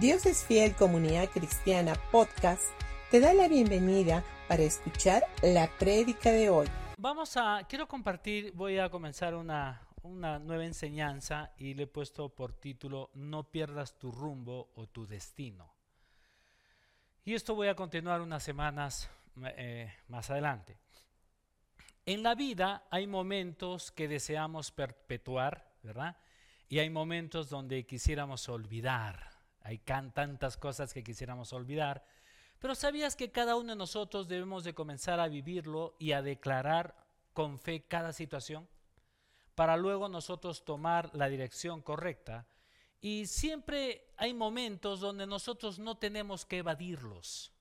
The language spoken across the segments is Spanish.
Dios es Fiel Comunidad Cristiana Podcast te da la bienvenida para escuchar la prédica de hoy. Vamos a, quiero compartir, voy a comenzar una, una nueva enseñanza y le he puesto por título No pierdas tu rumbo o tu destino. Y esto voy a continuar unas semanas eh, más adelante. En la vida hay momentos que deseamos perpetuar, ¿verdad? Y hay momentos donde quisiéramos olvidar. Hay tantas cosas que quisiéramos olvidar. Pero ¿sabías que cada uno de nosotros debemos de comenzar a vivirlo y a declarar con fe cada situación? Para luego nosotros tomar la dirección correcta. Y siempre hay momentos donde nosotros no tenemos que evadirlos.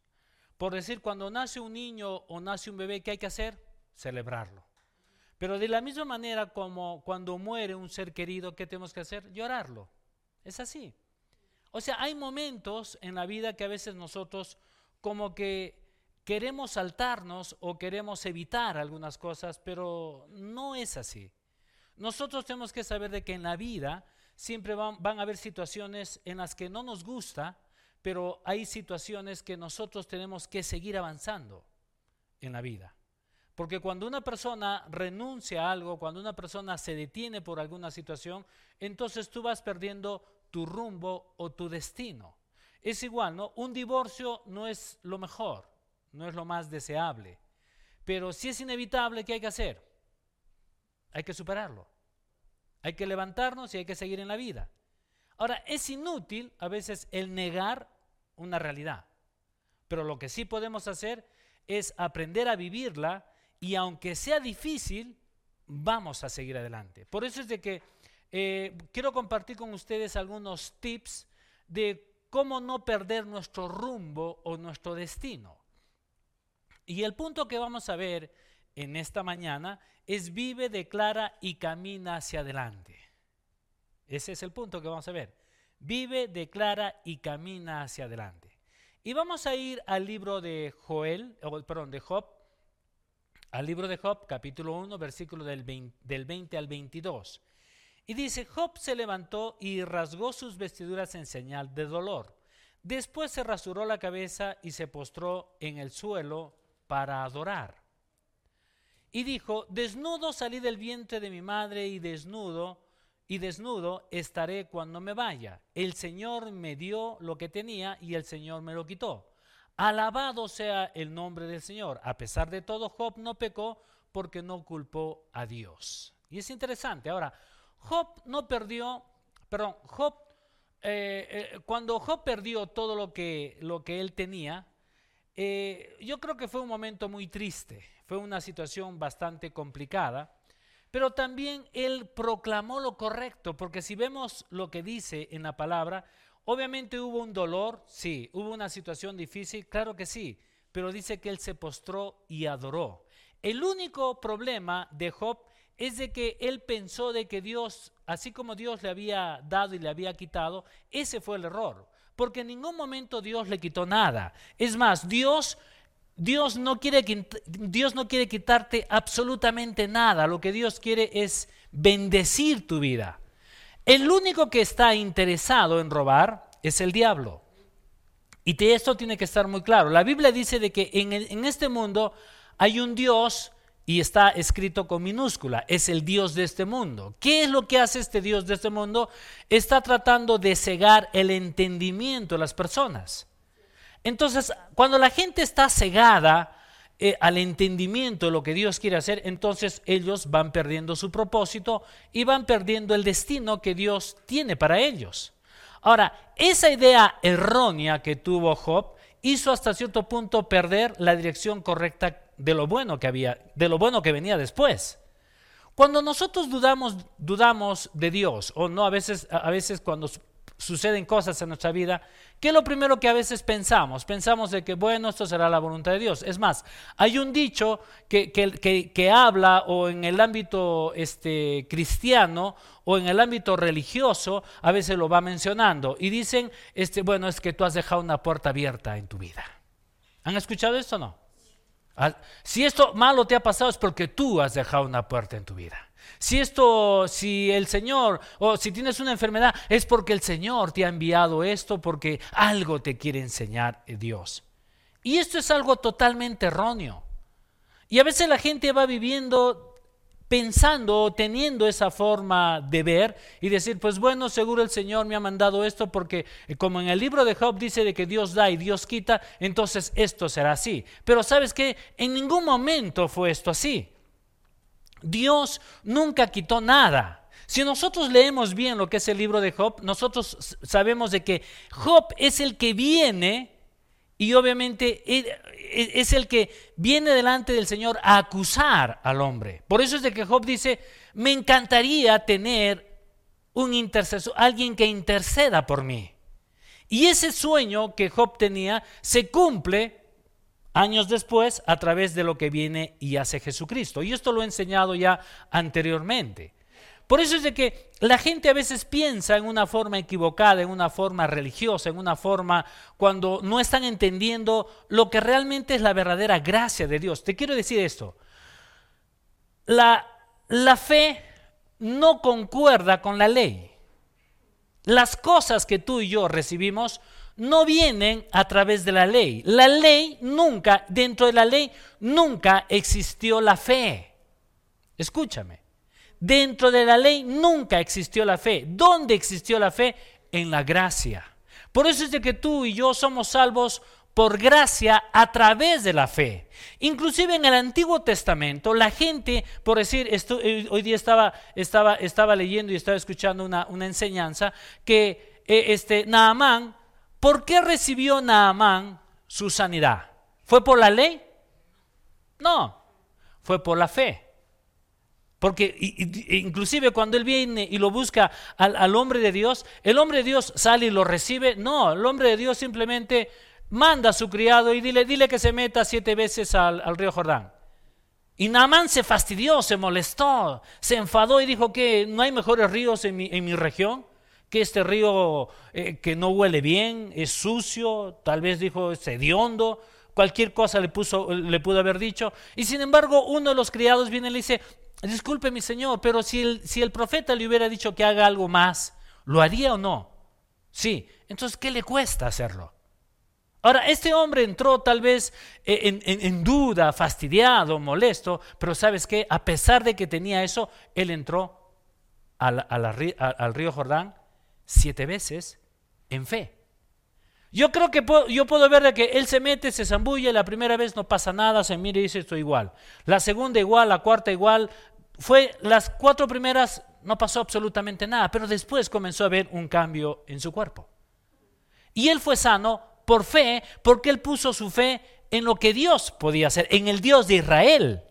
Por decir, cuando nace un niño o nace un bebé, ¿qué hay que hacer? Celebrarlo. Pero de la misma manera como cuando muere un ser querido, ¿qué tenemos que hacer? Llorarlo. Es así. O sea, hay momentos en la vida que a veces nosotros como que queremos saltarnos o queremos evitar algunas cosas, pero no es así. Nosotros tenemos que saber de que en la vida siempre van, van a haber situaciones en las que no nos gusta, pero hay situaciones que nosotros tenemos que seguir avanzando en la vida. Porque cuando una persona renuncia a algo, cuando una persona se detiene por alguna situación, entonces tú vas perdiendo tu rumbo o tu destino. Es igual, ¿no? Un divorcio no es lo mejor, no es lo más deseable. Pero si es inevitable, ¿qué hay que hacer? Hay que superarlo. Hay que levantarnos y hay que seguir en la vida. Ahora, es inútil a veces el negar una realidad. Pero lo que sí podemos hacer es aprender a vivirla y aunque sea difícil, vamos a seguir adelante. Por eso es de que eh, quiero compartir con ustedes algunos tips de cómo no perder nuestro rumbo o nuestro destino. Y el punto que vamos a ver en esta mañana es vive, declara y camina hacia adelante. Ese es el punto que vamos a ver. Vive, declara y camina hacia adelante. Y vamos a ir al libro de Joel, perdón, de Job, al libro de Job, capítulo 1, versículo del 20, del 20 al 22. Y dice, Job se levantó y rasgó sus vestiduras en señal de dolor. Después se rasuró la cabeza y se postró en el suelo para adorar. Y dijo, desnudo salí del vientre de mi madre y desnudo y desnudo estaré cuando me vaya. El Señor me dio lo que tenía y el Señor me lo quitó. Alabado sea el nombre del Señor. A pesar de todo, Job no pecó porque no culpó a Dios. Y es interesante. Ahora, Job no perdió, perdón, Job, eh, eh, cuando Job perdió todo lo que, lo que él tenía, eh, yo creo que fue un momento muy triste, fue una situación bastante complicada. Pero también él proclamó lo correcto, porque si vemos lo que dice en la palabra, obviamente hubo un dolor, sí, hubo una situación difícil, claro que sí, pero dice que él se postró y adoró. El único problema de Job es de que él pensó de que Dios, así como Dios le había dado y le había quitado, ese fue el error, porque en ningún momento Dios le quitó nada. Es más, Dios Dios no, quiere, Dios no quiere quitarte absolutamente nada. Lo que Dios quiere es bendecir tu vida. El único que está interesado en robar es el diablo. Y esto tiene que estar muy claro. La Biblia dice de que en, en este mundo hay un Dios y está escrito con minúscula, es el Dios de este mundo. ¿Qué es lo que hace este Dios de este mundo? Está tratando de cegar el entendimiento de las personas. Entonces, cuando la gente está cegada eh, al entendimiento de lo que Dios quiere hacer, entonces ellos van perdiendo su propósito y van perdiendo el destino que Dios tiene para ellos. Ahora, esa idea errónea que tuvo Job hizo hasta cierto punto perder la dirección correcta de lo bueno que había, de lo bueno que venía después. Cuando nosotros dudamos, dudamos de Dios, o no, a veces, a veces cuando suceden cosas en nuestra vida, ¿qué es lo primero que a veces pensamos? Pensamos de que, bueno, esto será la voluntad de Dios. Es más, hay un dicho que, que, que, habla o en el ámbito este, cristiano o en el ámbito religioso, a veces lo va mencionando. Y dicen, este, bueno, es que tú has dejado una puerta abierta en tu vida. ¿Han escuchado esto o no? Si esto malo te ha pasado es porque tú has dejado una puerta en tu vida. Si esto, si el Señor, o si tienes una enfermedad, es porque el Señor te ha enviado esto, porque algo te quiere enseñar Dios. Y esto es algo totalmente erróneo. Y a veces la gente va viviendo pensando o teniendo esa forma de ver y decir, pues bueno, seguro el Señor me ha mandado esto porque eh, como en el libro de Job dice de que Dios da y Dios quita, entonces esto será así. Pero sabes que en ningún momento fue esto así. Dios nunca quitó nada. Si nosotros leemos bien lo que es el libro de Job, nosotros sabemos de que Job es el que viene y obviamente es el que viene delante del Señor a acusar al hombre. Por eso es de que Job dice, me encantaría tener un intercesor, alguien que interceda por mí. Y ese sueño que Job tenía se cumple años después a través de lo que viene y hace Jesucristo. Y esto lo he enseñado ya anteriormente. Por eso es de que la gente a veces piensa en una forma equivocada, en una forma religiosa, en una forma cuando no están entendiendo lo que realmente es la verdadera gracia de Dios. Te quiero decir esto. La, la fe no concuerda con la ley. Las cosas que tú y yo recibimos no vienen a través de la ley. La ley nunca, dentro de la ley, nunca existió la fe. Escúchame. Dentro de la ley nunca existió la fe. ¿Dónde existió la fe? En la gracia. Por eso es de que tú y yo somos salvos por gracia a través de la fe. Inclusive en el Antiguo Testamento, la gente, por decir, eh, hoy día estaba, estaba, estaba leyendo y estaba escuchando una, enseñanza que eh, este, Naamán, ¿por qué recibió Naamán su sanidad? ¿Fue por la ley? No, fue por la fe. Porque inclusive cuando él viene y lo busca al, hombre de Dios, el hombre de Dios sale y lo recibe. No, el hombre de Dios simplemente manda a su criado y dile, dile que se meta siete veces al, río Jordán. Y Naamán se fastidió, se molestó, se enfadó y dijo que no hay mejores ríos en mi, región, que este río eh, que no huele bien, es sucio, tal vez dijo es hediondo, cualquier cosa le, puso, le pudo haber dicho. Y sin embargo uno de los criados viene y le dice, disculpe mi señor, pero si el, profeta le hubiera dicho que haga algo más, ¿lo haría o no? Sí, entonces, ¿qué le cuesta hacerlo? Ahora, este hombre entró tal vez eh, en, duda, fastidiado, molesto, pero sabes qué, a pesar de que tenía eso, él entró al río Jordán siete veces en fe. Yo creo que yo puedo ver que él se mete, se zambulle, la primera vez no pasa nada, se mira y dice esto igual. La segunda igual, la cuarta igual. Fue las cuatro primeras no pasó absolutamente nada, pero después comenzó a ver un cambio en su cuerpo. Y él fue sano por fe, porque él puso su fe en lo que Dios podía hacer, en el Dios de Israel.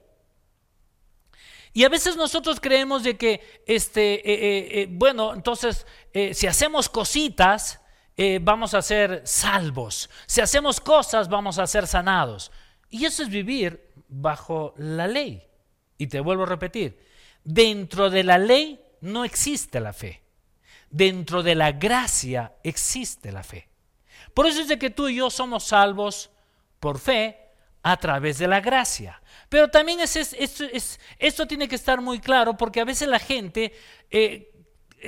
Y a veces nosotros creemos de que, este, eh, eh, eh, bueno, entonces, si hacemos cositas, eh, vamos a ser salvos. Si hacemos cosas, vamos a ser sanados. Y eso es vivir bajo la ley. Y te vuelvo a repetir, dentro de la ley no existe la fe. Dentro de la gracia existe la fe. Por eso es de que tú y yo somos salvos por fe a través de la gracia. Pero también es, esto, tiene que estar muy claro porque a veces la gente, eh,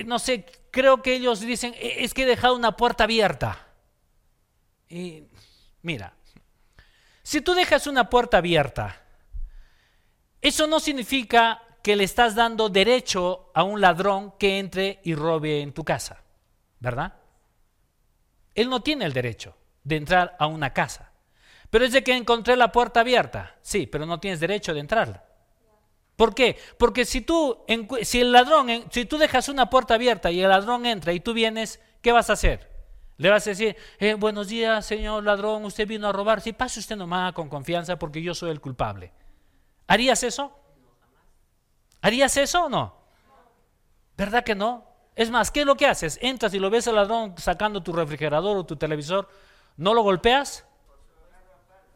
no sé, creo que ellos dicen, e, es que he dejado una puerta abierta. Y mira, si tú dejas una puerta abierta, eso no significa que le estás dando derecho a un ladrón que entre y robe en tu casa, ¿verdad? Él no tiene el derecho de entrar a una casa. Pero es de que encontré la puerta abierta. Sí, pero no tienes derecho de entrar. ¿Por qué? Porque si tú, si el ladrón, si tú dejas una puerta abierta y el ladrón entra y tú vienes, ¿qué vas a hacer? Le vas a decir, eh, buenos días, señor ladrón, usted vino a robar. Sí, pase usted nomás con confianza porque yo soy el culpable. ¿Harías eso? ¿Harías eso o no? ¿Verdad que no? Es más, ¿qué es lo que haces? Entras y lo ves al ladrón sacando tu refrigerador o tu televisor, ¿no lo golpeas?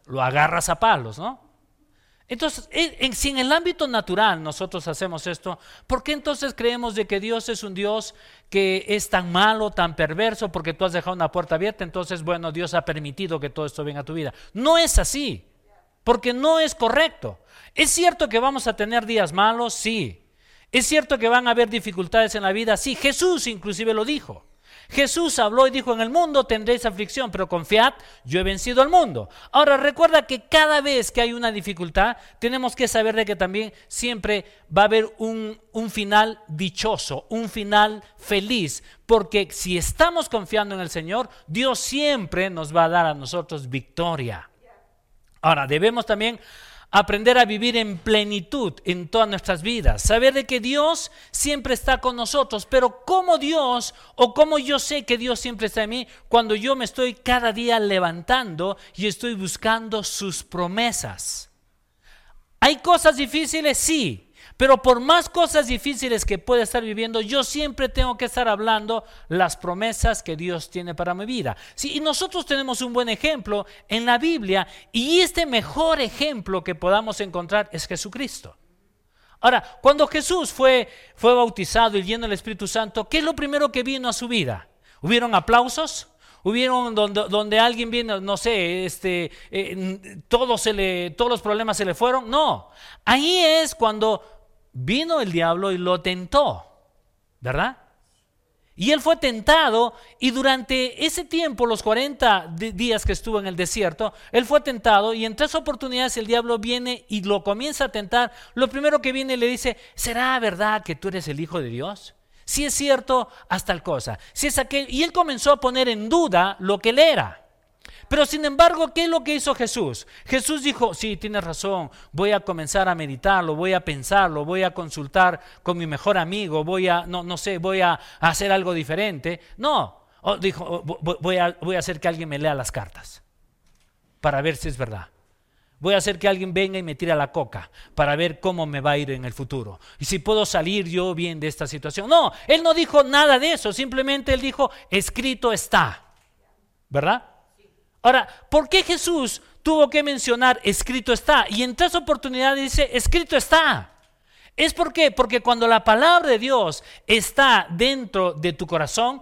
Lo agarras a palos, ¿no? Entonces, si en el ámbito natural nosotros hacemos esto, ¿por qué entonces creemos de que Dios es un Dios que es tan malo, tan perverso, porque tú has dejado una puerta abierta, entonces, bueno, Dios ha permitido que todo esto venga a tu vida? No es así, porque no es correcto. Es cierto que vamos a tener días malos, sí. Es cierto que van a haber dificultades en la vida, sí, Jesús inclusive lo dijo. Jesús habló y dijo, en el mundo tendréis aflicción, pero confiad, yo he vencido al mundo. Ahora recuerda que cada vez que hay una dificultad, tenemos que saber de que también siempre va a haber un, un final dichoso, un final feliz, porque si estamos confiando en el Señor, Dios siempre nos va a dar a nosotros victoria. Ahora, debemos también aprender a vivir en plenitud en todas nuestras vidas, saber de que Dios siempre está con nosotros, pero como Dios o como yo sé que Dios siempre está en mí cuando yo me estoy cada día levantando y estoy buscando sus promesas. ¿Hay cosas difíciles? Sí. Pero por más cosas difíciles que pueda estar viviendo, yo siempre tengo que estar hablando las promesas que Dios tiene para mi vida. Y nosotros tenemos un buen ejemplo en la Biblia y este mejor ejemplo que podamos encontrar es Jesucristo. Ahora, cuando Jesús fue, fue bautizado y lleno del Espíritu Santo, ¿qué es lo primero que vino a su vida? ¿Hubieron aplausos? Hubieron donde, donde, alguien vino, no sé, este, eh, se le, todos los problemas se le fueron. No, ahí es cuando vino el diablo y lo tentó, ¿verdad? Y él fue tentado y durante ese tiempo, los 40 días que estuvo en el desierto, él fue tentado y en tres oportunidades el diablo viene y lo comienza a tentar. Lo primero que viene le dice, ¿será verdad que tú eres el Hijo de Dios? Si es cierto, hasta tal cosa. Es aquel, y él comenzó a poner en duda lo que él era. Pero sin embargo, ¿qué es lo que hizo Jesús? Jesús dijo, sí, tienes razón, voy a comenzar a meditarlo, voy a pensarlo, voy a consultar con mi mejor amigo, voy a, no, no sé, voy a hacer algo diferente. No, dijo, voy a, voy a hacer que alguien me lea las cartas para ver si es verdad. Voy a hacer que alguien venga y me tire la coca para ver cómo me va a ir en el futuro. Y si puedo salir yo bien de esta situación. No, él no dijo nada de eso. Simplemente él dijo, escrito está. ¿Verdad? Ahora, ¿por qué Jesús tuvo que mencionar escrito está? Y en tres oportunidades dice, escrito está. ¿Es por qué? Porque cuando la palabra de Dios está dentro de tu corazón,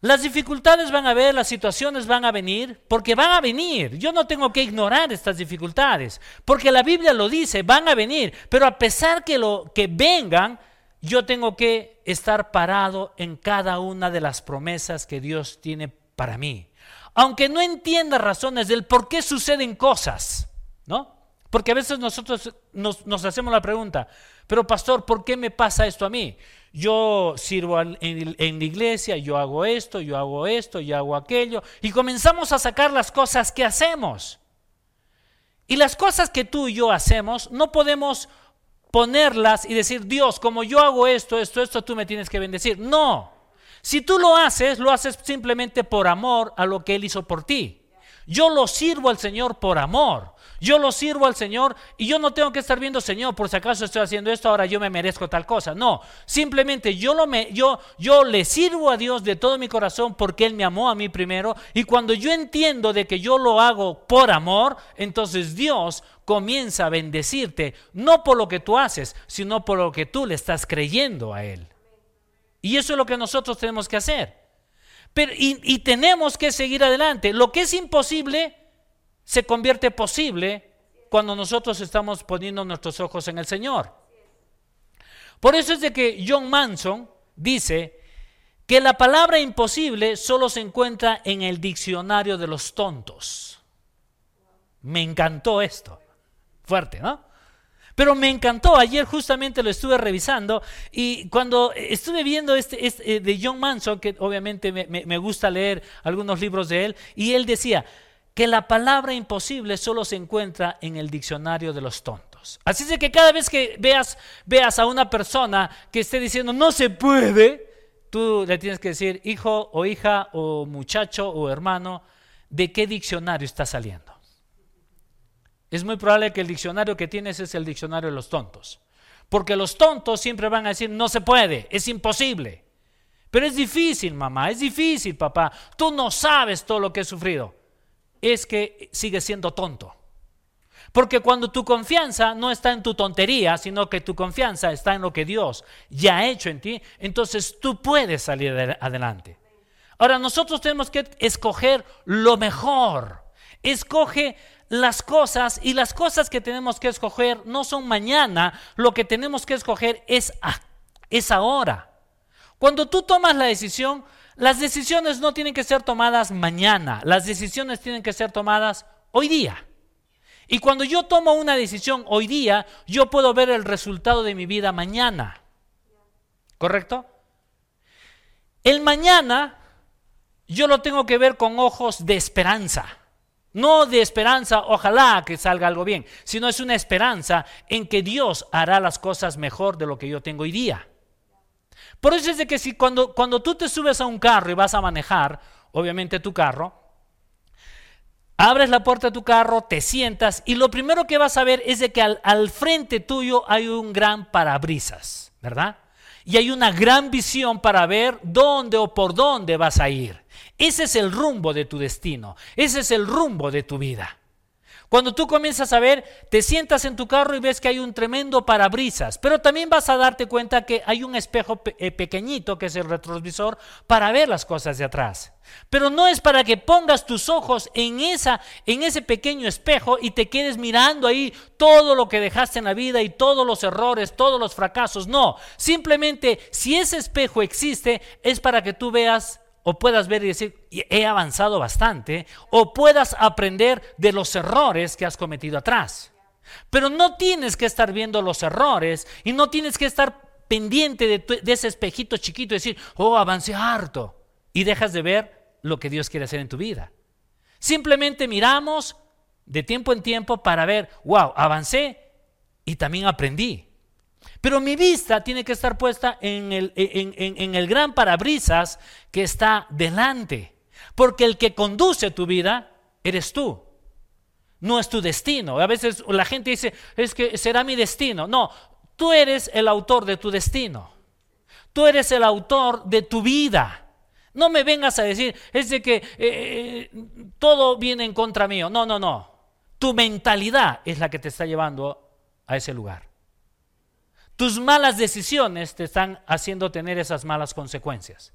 las dificultades van a ver, las situaciones van a venir, porque van a venir. Yo no tengo que ignorar estas dificultades, porque la Biblia lo dice, van a venir, pero a pesar que lo que vengan, yo tengo que estar parado en cada una de las promesas que Dios tiene para mí aunque no entienda razones del por qué suceden cosas, ¿no? Porque a veces nosotros nos, hacemos la pregunta, pero pastor, ¿por qué me pasa esto a mí? Yo sirvo en, en, la iglesia, yo hago esto, yo hago esto, yo hago aquello, y comenzamos a sacar las cosas que hacemos. Y las cosas que tú y yo hacemos, no podemos ponerlas y decir, Dios, como yo hago esto, esto, esto, tú me tienes que bendecir. No. Si tú lo haces, lo haces simplemente por amor a lo que Él hizo por ti. Yo lo sirvo al Señor por amor. Yo lo sirvo al Señor y yo no tengo que estar viendo, Señor, por si acaso estoy haciendo esto, ahora yo me merezco tal cosa. No, simplemente yo, lo me, yo, yo le sirvo a Dios de todo mi corazón porque Él me amó a mí primero. Y cuando yo entiendo de que yo lo hago por amor, entonces Dios comienza a bendecirte, no por lo que tú haces, sino por lo que tú le estás creyendo a Él. Y eso es lo que nosotros tenemos que hacer. Pero, y, tenemos que seguir adelante. Lo que es imposible se convierte posible cuando nosotros estamos poniendo nuestros ojos en el Señor. Por eso es de que John Manson dice que la palabra imposible solo se encuentra en el diccionario de los tontos. Me encantó esto. Fuerte, ¿no? Pero me encantó, ayer justamente lo estuve revisando y cuando estuve viendo este, este eh, de John Manson, que obviamente me, gusta leer algunos libros de él, y él decía que la palabra imposible solo se encuentra en el diccionario de los tontos. Así es que cada vez que veas, veas a una persona que esté diciendo no se puede, tú le tienes que decir hijo o hija o muchacho o hermano, ¿de qué diccionario está saliendo? Es muy probable que el diccionario que tienes es el diccionario de los tontos. Porque los tontos siempre van a decir, no se puede, es imposible. Pero es difícil, mamá, es difícil, papá. Tú no sabes todo lo que he sufrido. Es que sigues siendo tonto. Porque cuando tu confianza no está en tu tontería, sino que tu confianza está en lo que Dios ya ha hecho en ti, entonces tú puedes salir adelante. Ahora nosotros tenemos que escoger lo mejor escoge las cosas y las cosas que tenemos que escoger no son mañana, lo que tenemos que escoger es, es ahora. Cuando tú tomas la decisión, las decisiones no tienen que ser tomadas mañana, las decisiones tienen que ser tomadas hoy día. Y cuando yo tomo una decisión hoy día, yo puedo ver el resultado de mi vida mañana. ¿Correcto? El mañana yo lo tengo que ver con ojos de esperanza. No de esperanza, ojalá que salga algo bien, sino es una esperanza en que Dios hará las cosas mejor de lo que yo tengo hoy día. Por eso es de que si cuando, cuando tú te subes a un carro y vas a manejar, obviamente tu carro, abres la puerta de tu carro, te sientas y lo primero que vas a ver es de que al, al frente tuyo hay un gran parabrisas, ¿verdad? Y hay una gran visión para ver dónde o por dónde vas a ir. Ese es el rumbo de tu destino. Ese es el rumbo de tu vida. Cuando tú comienzas a ver, te sientas en tu carro y ves que hay un tremendo parabrisas, pero también vas a darte cuenta que hay un espejo eh, pequeñito que es el retrovisor para ver las cosas de atrás. Pero no es para que pongas tus ojos en esa en ese pequeño espejo y te quedes mirando ahí todo lo que dejaste en la vida y todos los errores, todos los fracasos. No, simplemente si ese espejo existe es para que tú veas o puedas ver y decir, he avanzado bastante, o puedas aprender de los errores que has cometido atrás. Pero no tienes que estar viendo los errores y no tienes que estar pendiente de, ese espejito chiquito y decir, oh, avancé harto, y dejas de ver lo que Dios quiere hacer en tu vida. Simplemente miramos de tiempo en tiempo para ver, wow, avancé y también aprendí. Pero mi vista tiene que estar puesta en el, en, el gran parabrisas que está delante. Porque el que conduce tu vida eres tú. No es tu destino. A veces la gente dice, es que será mi destino. No, tú eres el autor de tu destino. Tú eres el autor de tu vida. No me vengas a decir, es de que eh, eh, todo viene en contra mío. No, no, no. Tu mentalidad es la que te está llevando a ese lugar. Tus malas decisiones te están haciendo tener esas malas consecuencias.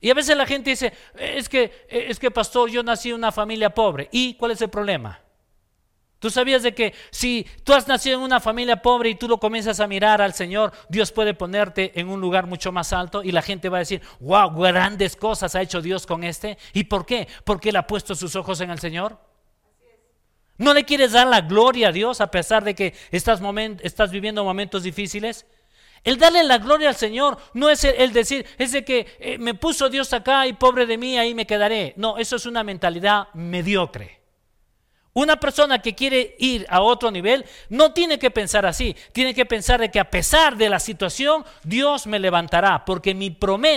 Y a veces la gente dice, es que, es que pastor, yo nací en una familia pobre. ¿Y cuál es el problema? Tú sabías de que si tú has nacido en una familia pobre y tú lo comienzas a mirar al Señor, Dios puede ponerte en un lugar mucho más alto y la gente va a decir, wow, grandes cosas ha hecho Dios con este. ¿Y por qué? Porque Él ha puesto sus ojos en el Señor. ¿No le quieres dar la gloria a Dios a pesar de que estás, estás viviendo momentos difíciles? El darle la gloria al Señor no es el, decir, es de que eh, me puso Dios acá y pobre de mí, ahí me quedaré. No, eso es una mentalidad mediocre. Una persona que quiere ir a otro nivel no tiene que pensar así, tiene que pensar de que a pesar de la situación, Dios me levantará, porque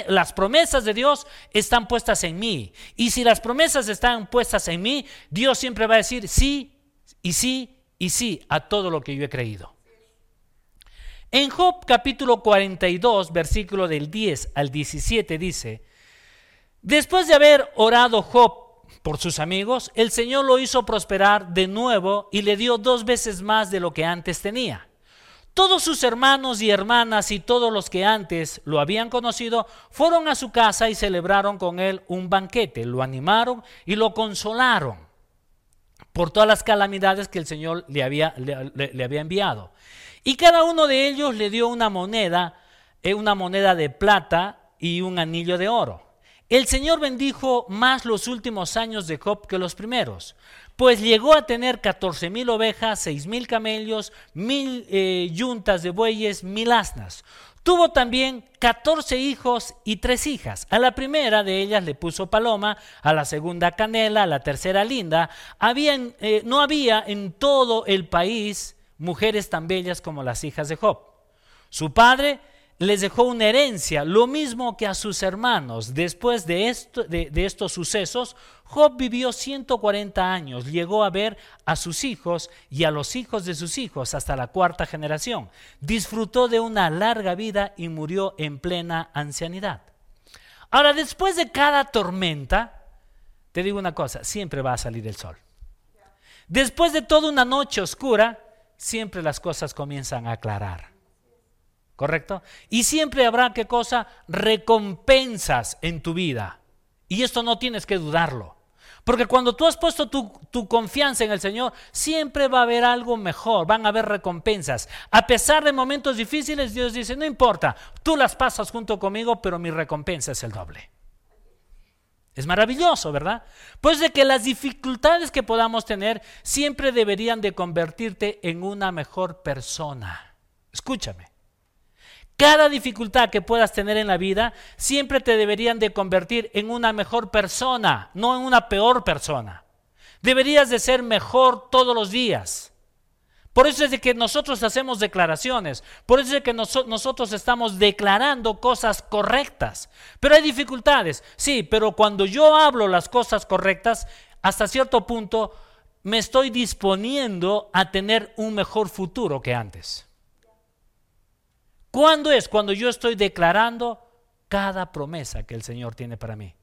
las promesas de Dios están puestas en mí. Y si las promesas están puestas en mí, Dios siempre va a decir sí y sí y sí a todo lo que yo he creído. En Job capítulo 42, versículo del 10 al 17 dice, después de haber orado Job por sus amigos, el Señor lo hizo prosperar de nuevo y le dio dos veces más de lo que antes tenía. Todos sus hermanos y hermanas y todos los que antes lo habían conocido fueron a su casa y celebraron con él un banquete, lo animaron y lo consolaron por todas las calamidades que el Señor le había, enviado. Y cada uno de ellos le dio una moneda, eh, una moneda de plata y un anillo de oro. El Señor bendijo más los últimos años de Job que los primeros, pues llegó a tener catorce mil ovejas, seis mil camellos, mil eh, yuntas de bueyes, mil asnas. Tuvo también catorce hijos y tres hijas. A la primera de ellas le puso paloma, a la segunda canela, a la tercera linda. Eh, no había en todo el país mujeres tan bellas como las hijas de Job. Su padre les dejó una herencia, lo mismo que a sus hermanos. Después de, esto, de, estos sucesos, Job vivió 140 años, llegó a ver a sus hijos y a los hijos de sus hijos hasta la cuarta generación. Disfrutó de una larga vida y murió en plena ancianidad. Ahora, después de cada tormenta, te digo una cosa, siempre va a salir el sol. Después de toda una noche oscura, siempre las cosas comienzan a aclarar. ¿Correcto? Y siempre habrá, ¿qué cosa? Recompensas en tu vida. Y esto no tienes que dudarlo. Porque cuando tú has puesto tu, tu, confianza en el Señor, siempre va a haber algo mejor, van a haber recompensas. A pesar de momentos difíciles, Dios dice, no importa, tú las pasas junto conmigo, pero mi recompensa es el doble. Es maravilloso, ¿verdad? Pues de que las dificultades que podamos tener siempre deberían de convertirte en una mejor persona. Escúchame. Cada dificultad que puedas tener en la vida siempre te deberían de convertir en una mejor persona, no en una peor persona. Deberías de ser mejor todos los días. Por eso es de que nosotros hacemos declaraciones, por eso es de que nosotros estamos declarando cosas correctas. Pero hay dificultades, sí, pero cuando yo hablo las cosas correctas, hasta cierto punto me estoy disponiendo a tener un mejor futuro que antes. ¿Cuándo es? Cuando yo estoy declarando cada promesa que el Señor tiene para mí.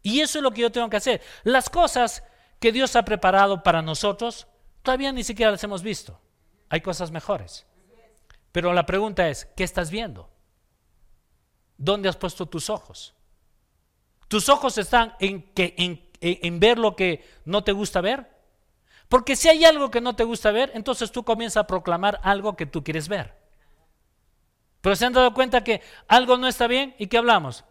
Y eso es lo que yo tengo que hacer. Las cosas que Dios ha preparado para nosotros, todavía ni siquiera las hemos visto. Hay cosas mejores. Pero la pregunta es, ¿qué estás viendo? ¿Dónde has puesto tus ojos? ¿Tus ojos están en, que, en, en ver lo que no te gusta ver? Porque si hay algo que no te gusta ver, entonces tú comienzas a proclamar algo que tú quieres ver. Pero se han dado cuenta que algo no está bien y que hablamos.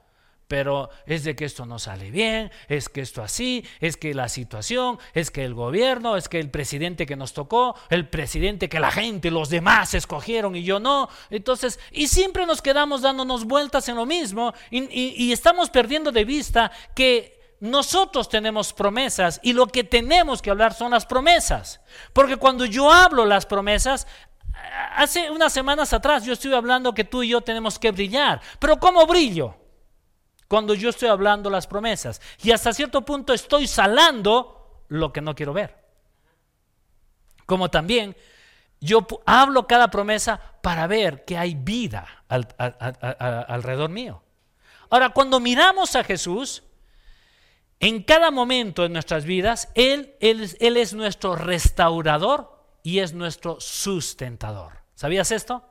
Pero es de que esto no sale bien, es que esto así, es que la situación, es que el gobierno, es que el presidente que nos tocó, el presidente que la gente, los demás escogieron y yo no. Entonces, y siempre nos quedamos dándonos vueltas en lo mismo y, y estamos perdiendo de vista que nosotros tenemos promesas y lo que tenemos que hablar son las promesas. Porque cuando yo hablo las promesas, hace unas semanas atrás yo estuve hablando que tú y yo tenemos que brillar. Pero ¿cómo brillo? Cuando yo estoy hablando las promesas. Y hasta cierto punto estoy salando lo que no quiero ver. Como también yo hablo cada promesa para ver que hay vida alrededor mío. Ahora, cuando miramos a Jesús, en cada momento de nuestras vidas, Él, es nuestro restaurador y es nuestro sustentador. ¿Sabías esto?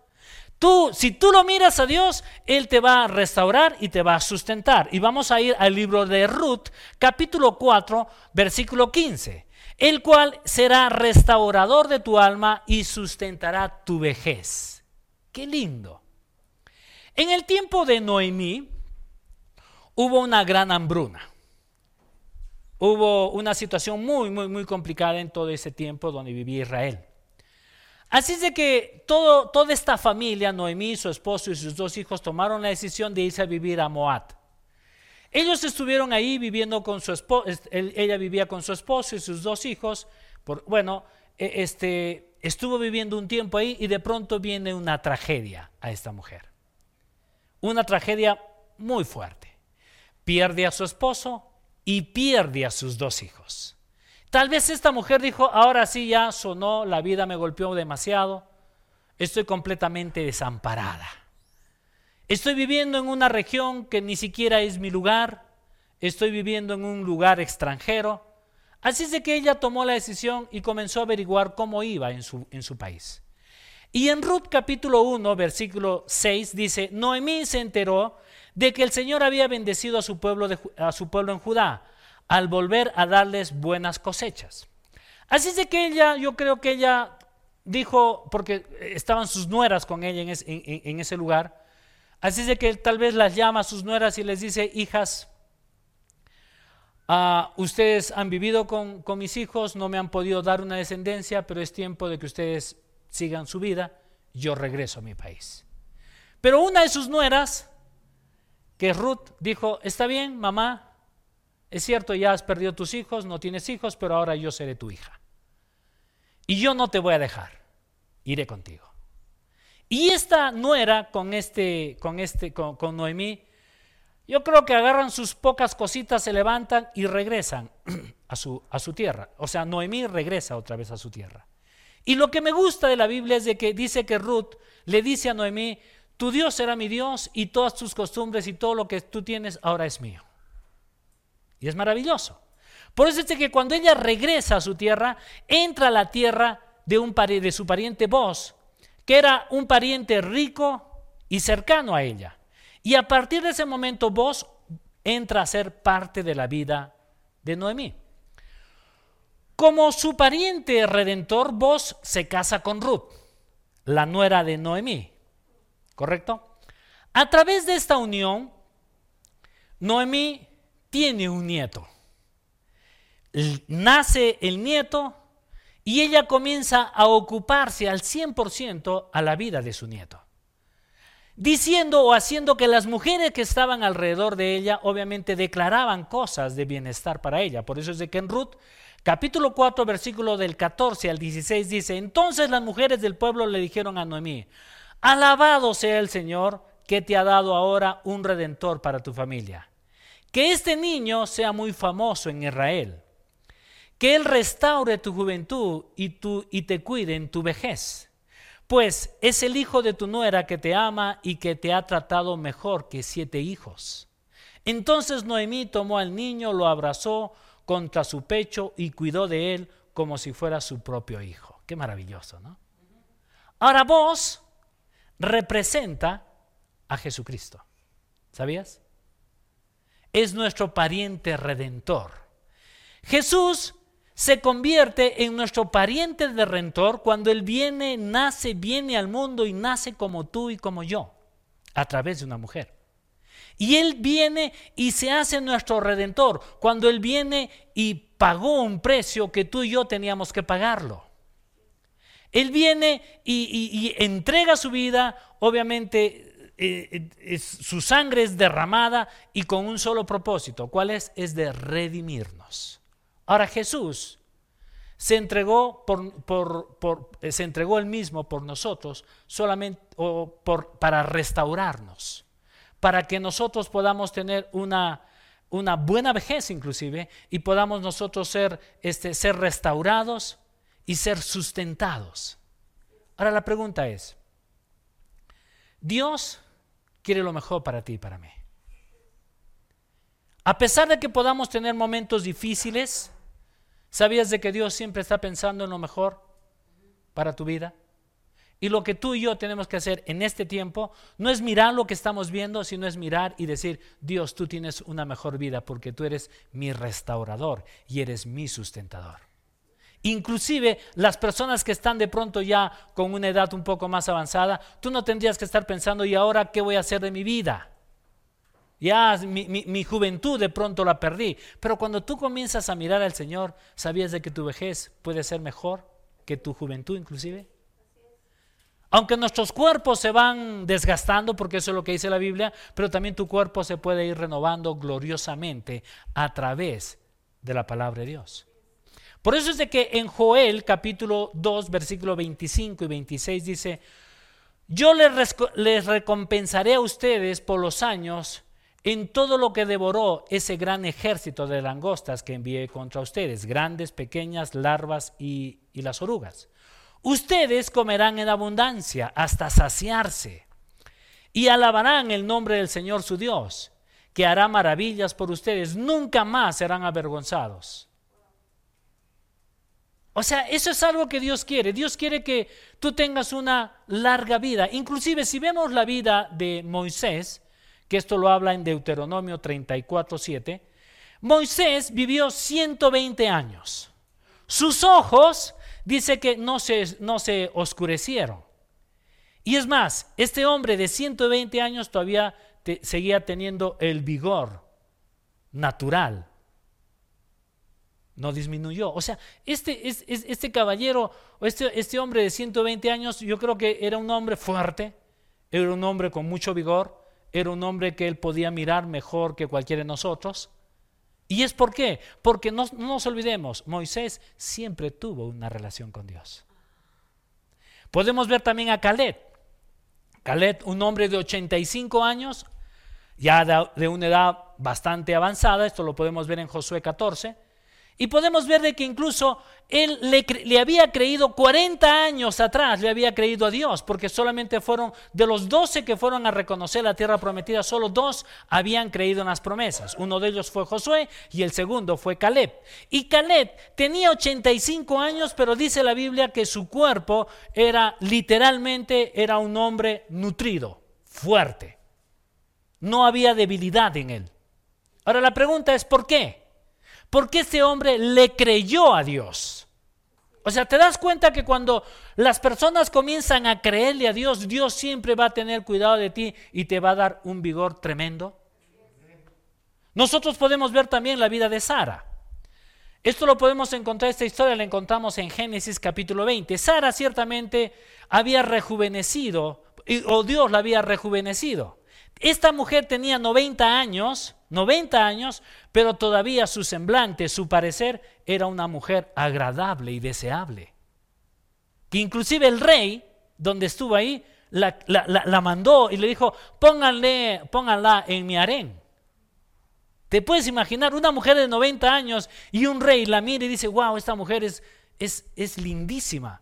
Tú, si tú lo miras a Dios, Él te va a restaurar y te va a sustentar. Y vamos a ir al libro de Ruth, capítulo 4, versículo 15, el cual será restaurador de tu alma y sustentará tu vejez. Qué lindo. En el tiempo de Noemí hubo una gran hambruna. Hubo una situación muy, muy, muy complicada en todo ese tiempo donde vivía Israel. Así es de que todo, toda esta familia, Noemí, su esposo y sus dos hijos, tomaron la decisión de irse a vivir a Moab. Ellos estuvieron ahí viviendo con su esposo, ella vivía con su esposo y sus dos hijos. Por, bueno, e, este, estuvo viviendo un tiempo ahí y de pronto viene una tragedia a esta mujer. Una tragedia muy fuerte. Pierde a su esposo y pierde a sus dos hijos. Tal vez esta mujer dijo, ahora sí ya sonó, la vida me golpeó demasiado, estoy completamente desamparada. Estoy viviendo en una región que ni siquiera es mi lugar, estoy viviendo en un lugar extranjero. Así es de que ella tomó la decisión y comenzó a averiguar cómo iba en su, en su país. Y en Ruth capítulo 1, versículo 6 dice, Noemí se enteró de que el Señor había bendecido a su pueblo, a su pueblo en Judá al volver a darles buenas cosechas. Así es de que ella, yo creo que ella dijo, porque estaban sus nueras con ella en, ese lugar, así es de que tal vez las llama a sus nueras y les dice, hijas, ah, ustedes han vivido con, con mis hijos, no me han podido dar una descendencia, pero es tiempo de que ustedes sigan su vida, yo regreso a mi país. Pero una de sus nueras, que Ruth, dijo, está bien, mamá, es cierto, ya has perdido tus hijos, no tienes hijos, pero ahora yo seré tu hija. Y yo no te voy a dejar, iré contigo. Y esta nuera con este, con este, con, con Noemí, yo creo que agarran sus pocas cositas, se levantan y regresan a su, a su tierra. O sea, Noemí regresa otra vez a su tierra. Y lo que me gusta de la Biblia es de que dice que Ruth le dice a Noemí, tu Dios será mi Dios y todas tus costumbres y todo lo que tú tienes ahora es mío. Y es maravilloso. Por eso es que cuando ella regresa a su tierra, entra a la tierra de, un, de su pariente Boz, que era un pariente rico y cercano a ella. Y a partir de ese momento Boz entra a ser parte de la vida de Noemí. Como su pariente redentor, vos se casa con Ruth, la nuera de Noemí. ¿Correcto? A través de esta unión, Noemí tiene un nieto. Nace el nieto y ella comienza a ocuparse al 100% a la vida de su nieto. Diciendo o haciendo que las mujeres que estaban alrededor de ella obviamente declaraban cosas de bienestar para ella. Por eso es de que en Ruth capítulo 4 versículo del 14 al 16 dice, entonces las mujeres del pueblo le dijeron a Noemí, alabado sea el Señor que te ha dado ahora un redentor para tu familia. Que este niño sea muy famoso en Israel. Que Él restaure tu juventud y, y te cuide en tu vejez. Pues es el hijo de tu nuera que te ama y que te ha tratado mejor que siete hijos. Entonces Noemí tomó al niño, lo abrazó contra su pecho y cuidó de él como si fuera su propio hijo. Qué maravilloso, ¿no? Ahora vos representa a Jesucristo. ¿Sabías? Es nuestro pariente redentor. Jesús se convierte en nuestro pariente redentor cuando Él viene, nace, viene al mundo y nace como tú y como yo, a través de una mujer. Y Él viene y se hace nuestro redentor cuando Él viene y pagó un precio que tú y yo teníamos que pagarlo. Él viene y, entrega su vida, obviamente eh, su sangre es derramada y con un solo propósito. ¿Cuál es? Es de redimirnos. Ahora Jesús se entregó, por, eh, se entregó él mismo por nosotros solamente por, para restaurarnos, para que nosotros podamos tener una, una buena vejez inclusive y podamos nosotros ser, este, ser restaurados y ser sustentados. Ahora la pregunta es, Dios quiere lo mejor para ti y para mí. A pesar de que podamos tener momentos difíciles, ¿sabías de que Dios siempre está pensando en lo mejor para tu vida? Y lo que tú y yo tenemos que hacer en este tiempo no es mirar lo que estamos viendo, sino es mirar y decir, Dios, tú tienes una mejor vida porque tú eres mi restaurador y eres mi sustentador. Inclusive las personas que están de pronto ya con una edad un poco más avanzada, tú no tendrías que estar pensando, ¿y ahora qué voy a hacer de mi vida? Ya mi, juventud de pronto la perdí. Pero cuando tú comienzas a mirar al Señor, ¿sabías de que tu vejez puede ser mejor que tu juventud inclusive? Aunque nuestros cuerpos se van desgastando, porque eso es lo que dice la Biblia, pero también tu cuerpo se puede ir renovando gloriosamente a través de la palabra de Dios. Por eso es de que en Joel capítulo 2, versículo 25 y 26 dice, yo les, les recompensaré a ustedes por los años en todo lo que devoró ese gran ejército de langostas que envié contra ustedes, grandes, pequeñas, larvas y, y las orugas. Ustedes comerán en abundancia hasta saciarse y alabarán el nombre del Señor su Dios, que hará maravillas por ustedes. Nunca más serán avergonzados. O sea, eso es algo que Dios quiere. Dios quiere que tú tengas una larga vida. Inclusive si vemos la vida de Moisés, que esto lo habla en Deuteronomio 34, 7, Moisés vivió 120 años. Sus ojos, dice que no se, no se oscurecieron. Y es más, este hombre de 120 años todavía seguía teniendo el vigor natural no disminuyó. O sea, este, este caballero, este, este hombre de 120 años, yo creo que era un hombre fuerte, era un hombre con mucho vigor, era un hombre que él podía mirar mejor que cualquiera de nosotros. ¿Y es por qué? Porque no, no nos olvidemos, Moisés siempre tuvo una relación con Dios. Podemos ver también a Caleb. Caleb, un hombre de 85 años, ya de, de una edad bastante avanzada, esto lo podemos ver en Josué 14 y podemos ver de que incluso él le, había creído 40 años atrás, le había creído a Dios, porque solamente fueron de los 12 que fueron a reconocer la tierra prometida, solo dos habían creído en las promesas. Uno de ellos fue Josué y el segundo fue Caleb. Y Caleb tenía 85 años, pero dice la Biblia que su cuerpo era literalmente era un hombre nutrido, fuerte. No había debilidad en él. Ahora la pregunta es ¿por qué? Porque este hombre le creyó a Dios. O sea, te das cuenta que cuando las personas comienzan a creerle a Dios, Dios siempre va a tener cuidado de ti y te va a dar un vigor tremendo. Nosotros podemos ver también la vida de Sara. Esto lo podemos encontrar, esta historia la encontramos en Génesis capítulo 20. Sara ciertamente había rejuvenecido, o Dios la había rejuvenecido. Esta mujer tenía 90 años, 90 años, pero todavía su semblante, su parecer, era una mujer agradable y deseable. Que inclusive el rey, donde estuvo ahí, la, mandó y le dijo, pónganle, pónganla en mi harén. Te puedes imaginar una mujer de 90 años y un rey la mira y dice, wow, esta mujer es, es, es lindísima.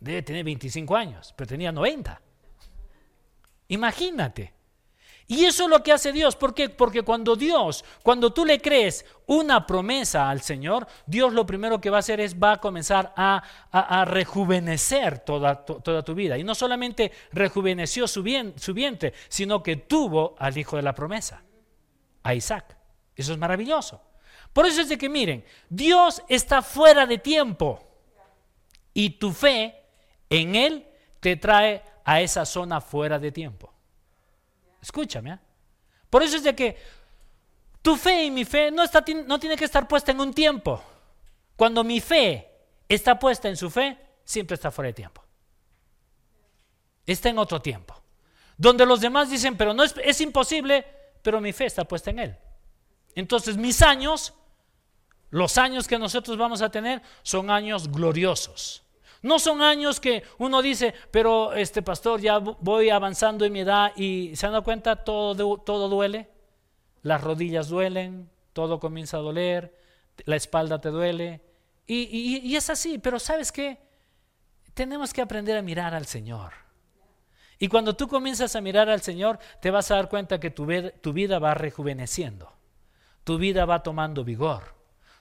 Debe tener 25 años, pero tenía 90. Imagínate. Y eso es lo que hace Dios. ¿Por qué? Porque cuando Dios, cuando tú le crees una promesa al Señor, Dios lo primero que va a hacer es va a comenzar a, rejuvenecer toda, toda, tu vida. Y no solamente rejuveneció su, bien, su vientre, sino que tuvo al hijo de la promesa, a Isaac. Eso es maravilloso. Por eso es de que miren, Dios está fuera de tiempo y tu fe en Él te trae a esa zona fuera de tiempo. Escúchame. ¿eh? Por eso es de que tu fe y mi fe no, está, no tiene que estar puesta en un tiempo. Cuando mi fe está puesta en su fe, siempre está fuera de tiempo. Está en otro tiempo. Donde los demás dicen, pero no es, es imposible, pero mi fe está puesta en él. Entonces mis años, los años que nosotros vamos a tener, son años gloriosos. No son años que uno dice, pero este pastor, ya voy avanzando en mi edad y se dan cuenta, todo, todo duele. Las rodillas duelen, todo comienza a doler, la espalda te duele. Y, y es así, pero ¿sabes qué? Tenemos que aprender a mirar al Señor. Y cuando tú comienzas a mirar al Señor, te vas a dar cuenta que tu, tu vida va rejuveneciendo, tu vida va tomando vigor,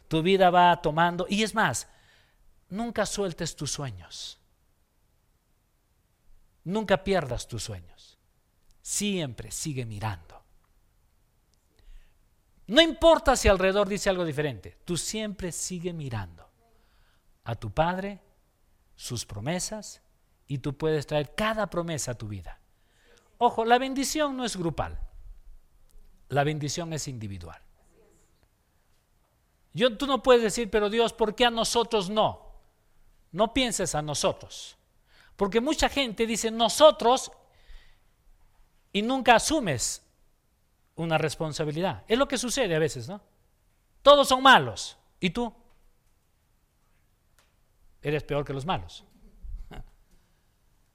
tu vida va tomando, y es más, nunca sueltes tus sueños. Nunca pierdas tus sueños. Siempre sigue mirando. No importa si alrededor dice algo diferente, tú siempre sigue mirando a tu Padre, sus promesas, y tú puedes traer cada promesa a tu vida. Ojo, la bendición no es grupal, la bendición es individual. Yo, tú no puedes decir, pero Dios, ¿por qué a nosotros no? No pienses a nosotros. Porque mucha gente dice nosotros y nunca asumes una responsabilidad. Es lo que sucede a veces, ¿no? Todos son malos. ¿Y tú? Eres peor que los malos.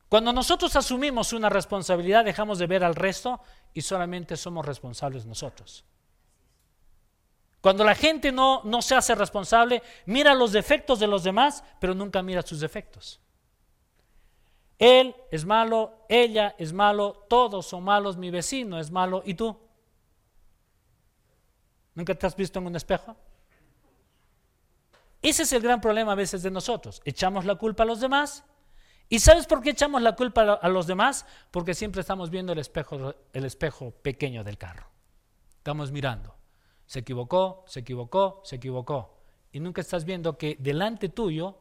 Cuando nosotros asumimos una responsabilidad, dejamos de ver al resto y solamente somos responsables nosotros. Cuando la gente no, no se hace responsable, mira los defectos de los demás, pero nunca mira sus defectos. Él es malo, ella es malo, todos son malos, mi vecino es malo, ¿y tú? ¿Nunca te has visto en un espejo? Ese es el gran problema a veces de nosotros. Echamos la culpa a los demás. ¿Y sabes por qué echamos la culpa a los demás? Porque siempre estamos viendo el espejo, el espejo pequeño del carro. Estamos mirando. Se equivocó, se equivocó, se equivocó. Y nunca estás viendo que delante tuyo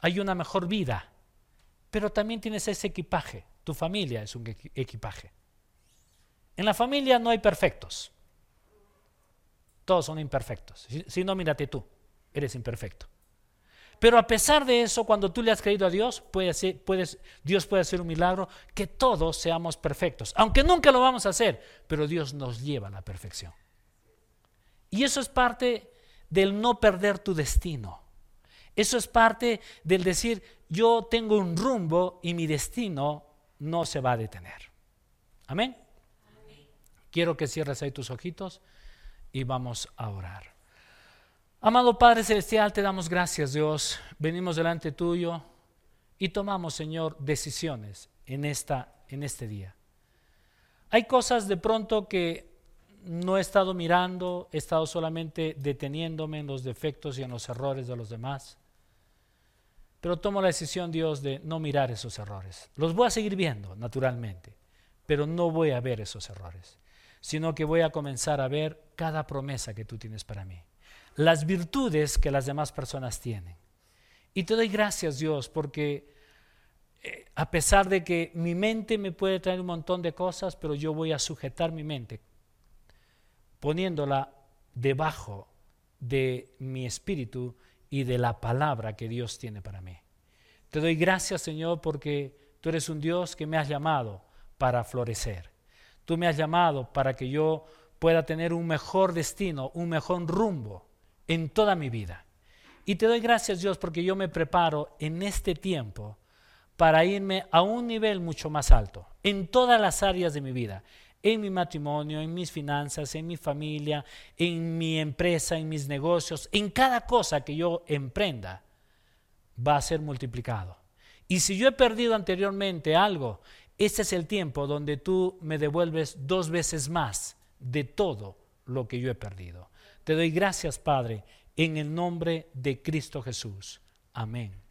hay una mejor vida. Pero también tienes ese equipaje. Tu familia es un equipaje. En la familia no hay perfectos. Todos son imperfectos. Si, no, mírate tú. Eres imperfecto. Pero a pesar de eso, cuando tú le has creído a Dios, puede puedes, Dios puede hacer un milagro que todos seamos perfectos. Aunque nunca lo vamos a hacer, pero Dios nos lleva a la perfección. Y eso es parte del no perder tu destino. Eso es parte del decir, yo tengo un rumbo y mi destino no se va a detener. Amén. Quiero que cierres ahí tus ojitos y vamos a orar. Amado Padre Celestial, te damos gracias Dios. Venimos delante tuyo y tomamos, Señor, decisiones en, esta, en este día. Hay cosas de pronto que no he estado mirando, he estado solamente deteniéndome en los defectos y en los errores de los demás. Pero tomo la decisión, Dios, de no mirar esos errores. Los voy a seguir viendo, naturalmente, pero no voy a ver esos errores, sino que voy a comenzar a ver cada promesa que tú tienes para mí. las virtudes que las demás personas tienen. Y te doy gracias Dios porque eh, a pesar de que mi mente me puede traer un montón de cosas, pero yo voy a sujetar mi mente poniéndola debajo de mi espíritu y de la palabra que Dios tiene para mí. Te doy gracias Señor porque tú eres un Dios que me has llamado para florecer. Tú me has llamado para que yo pueda tener un mejor destino, un mejor rumbo en toda mi vida. Y te doy gracias Dios porque yo me preparo en este tiempo para irme a un nivel mucho más alto, en todas las áreas de mi vida, en mi matrimonio, en mis finanzas, en mi familia, en mi empresa, en mis negocios, en cada cosa que yo emprenda, va a ser multiplicado. Y si yo he perdido anteriormente algo, este es el tiempo donde tú me devuelves dos veces más de todo lo que yo he perdido. Te doy gracias, Padre, en el nombre de Cristo Jesús. Amén.